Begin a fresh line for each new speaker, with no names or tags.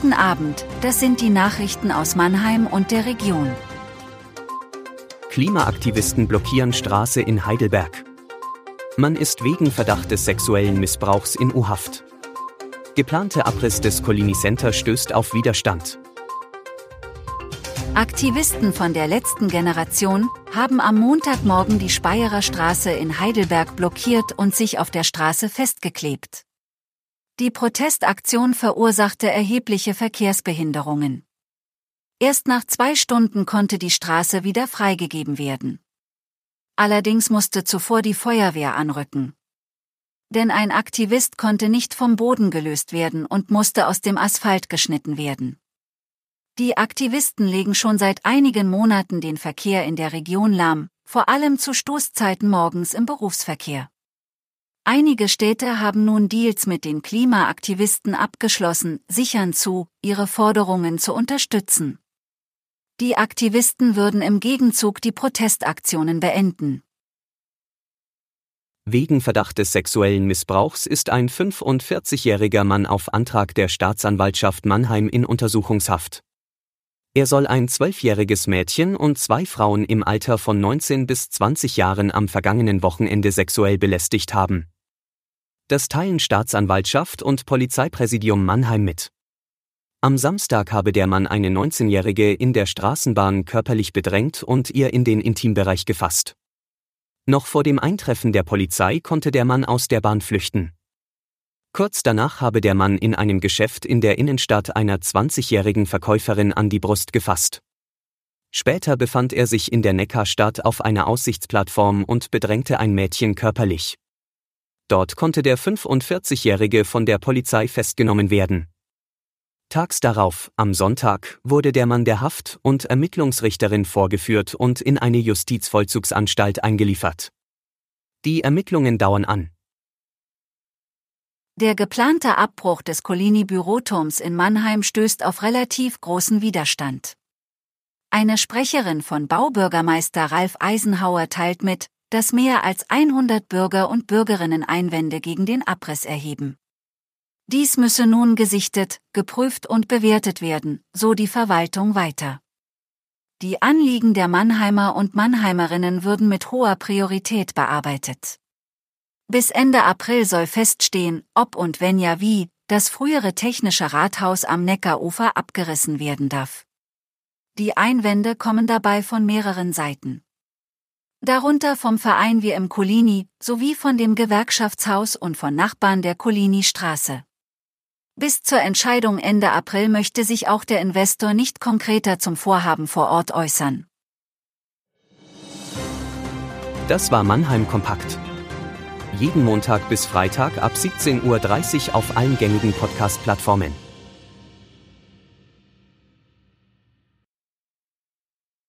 Guten Abend, das sind die Nachrichten aus Mannheim und der Region.
Klimaaktivisten blockieren Straße in Heidelberg. Man ist wegen Verdacht des sexuellen Missbrauchs in U-Haft. Geplante Abriss des Collini Center stößt auf Widerstand.
Aktivisten von der letzten Generation haben am Montagmorgen die Speyerer Straße in Heidelberg blockiert und sich auf der Straße festgeklebt. Die Protestaktion verursachte erhebliche Verkehrsbehinderungen. Erst nach zwei Stunden konnte die Straße wieder freigegeben werden. Allerdings musste zuvor die Feuerwehr anrücken. Denn ein Aktivist konnte nicht vom Boden gelöst werden und musste aus dem Asphalt geschnitten werden. Die Aktivisten legen schon seit einigen Monaten den Verkehr in der Region lahm, vor allem zu Stoßzeiten morgens im Berufsverkehr. Einige Städte haben nun Deals mit den Klimaaktivisten abgeschlossen, sichern zu, ihre Forderungen zu unterstützen. Die Aktivisten würden im Gegenzug die Protestaktionen beenden.
Wegen Verdacht des sexuellen Missbrauchs ist ein 45-jähriger Mann auf Antrag der Staatsanwaltschaft Mannheim in Untersuchungshaft. Er soll ein zwölfjähriges Mädchen und zwei Frauen im Alter von 19 bis 20 Jahren am vergangenen Wochenende sexuell belästigt haben. Das teilen Staatsanwaltschaft und Polizeipräsidium Mannheim mit. Am Samstag habe der Mann eine 19-Jährige in der Straßenbahn körperlich bedrängt und ihr in den Intimbereich gefasst. Noch vor dem Eintreffen der Polizei konnte der Mann aus der Bahn flüchten. Kurz danach habe der Mann in einem Geschäft in der Innenstadt einer 20-jährigen Verkäuferin an die Brust gefasst. Später befand er sich in der Neckarstadt auf einer Aussichtsplattform und bedrängte ein Mädchen körperlich. Dort konnte der 45-Jährige von der Polizei festgenommen werden. Tags darauf, am Sonntag, wurde der Mann der Haft- und Ermittlungsrichterin vorgeführt und in eine Justizvollzugsanstalt eingeliefert. Die Ermittlungen dauern an.
Der geplante Abbruch des Collini-Büroturms in Mannheim stößt auf relativ großen Widerstand. Eine Sprecherin von Baubürgermeister Ralf Eisenhauer teilt mit, dass mehr als 100 Bürger und Bürgerinnen Einwände gegen den Abriss erheben. Dies müsse nun gesichtet, geprüft und bewertet werden, so die Verwaltung weiter. Die Anliegen der Mannheimer und Mannheimerinnen würden mit hoher Priorität bearbeitet. Bis Ende April soll feststehen, ob und wenn ja wie, das frühere technische Rathaus am Neckarufer abgerissen werden darf. Die Einwände kommen dabei von mehreren Seiten darunter vom Verein Wir im Colini sowie von dem Gewerkschaftshaus und von Nachbarn der Colini-Straße. Bis zur Entscheidung Ende April möchte sich auch der Investor nicht konkreter zum Vorhaben vor Ort äußern.
Das war Mannheim Kompakt. Jeden Montag bis Freitag ab 17.30 Uhr auf allen gängigen Podcast-Plattformen.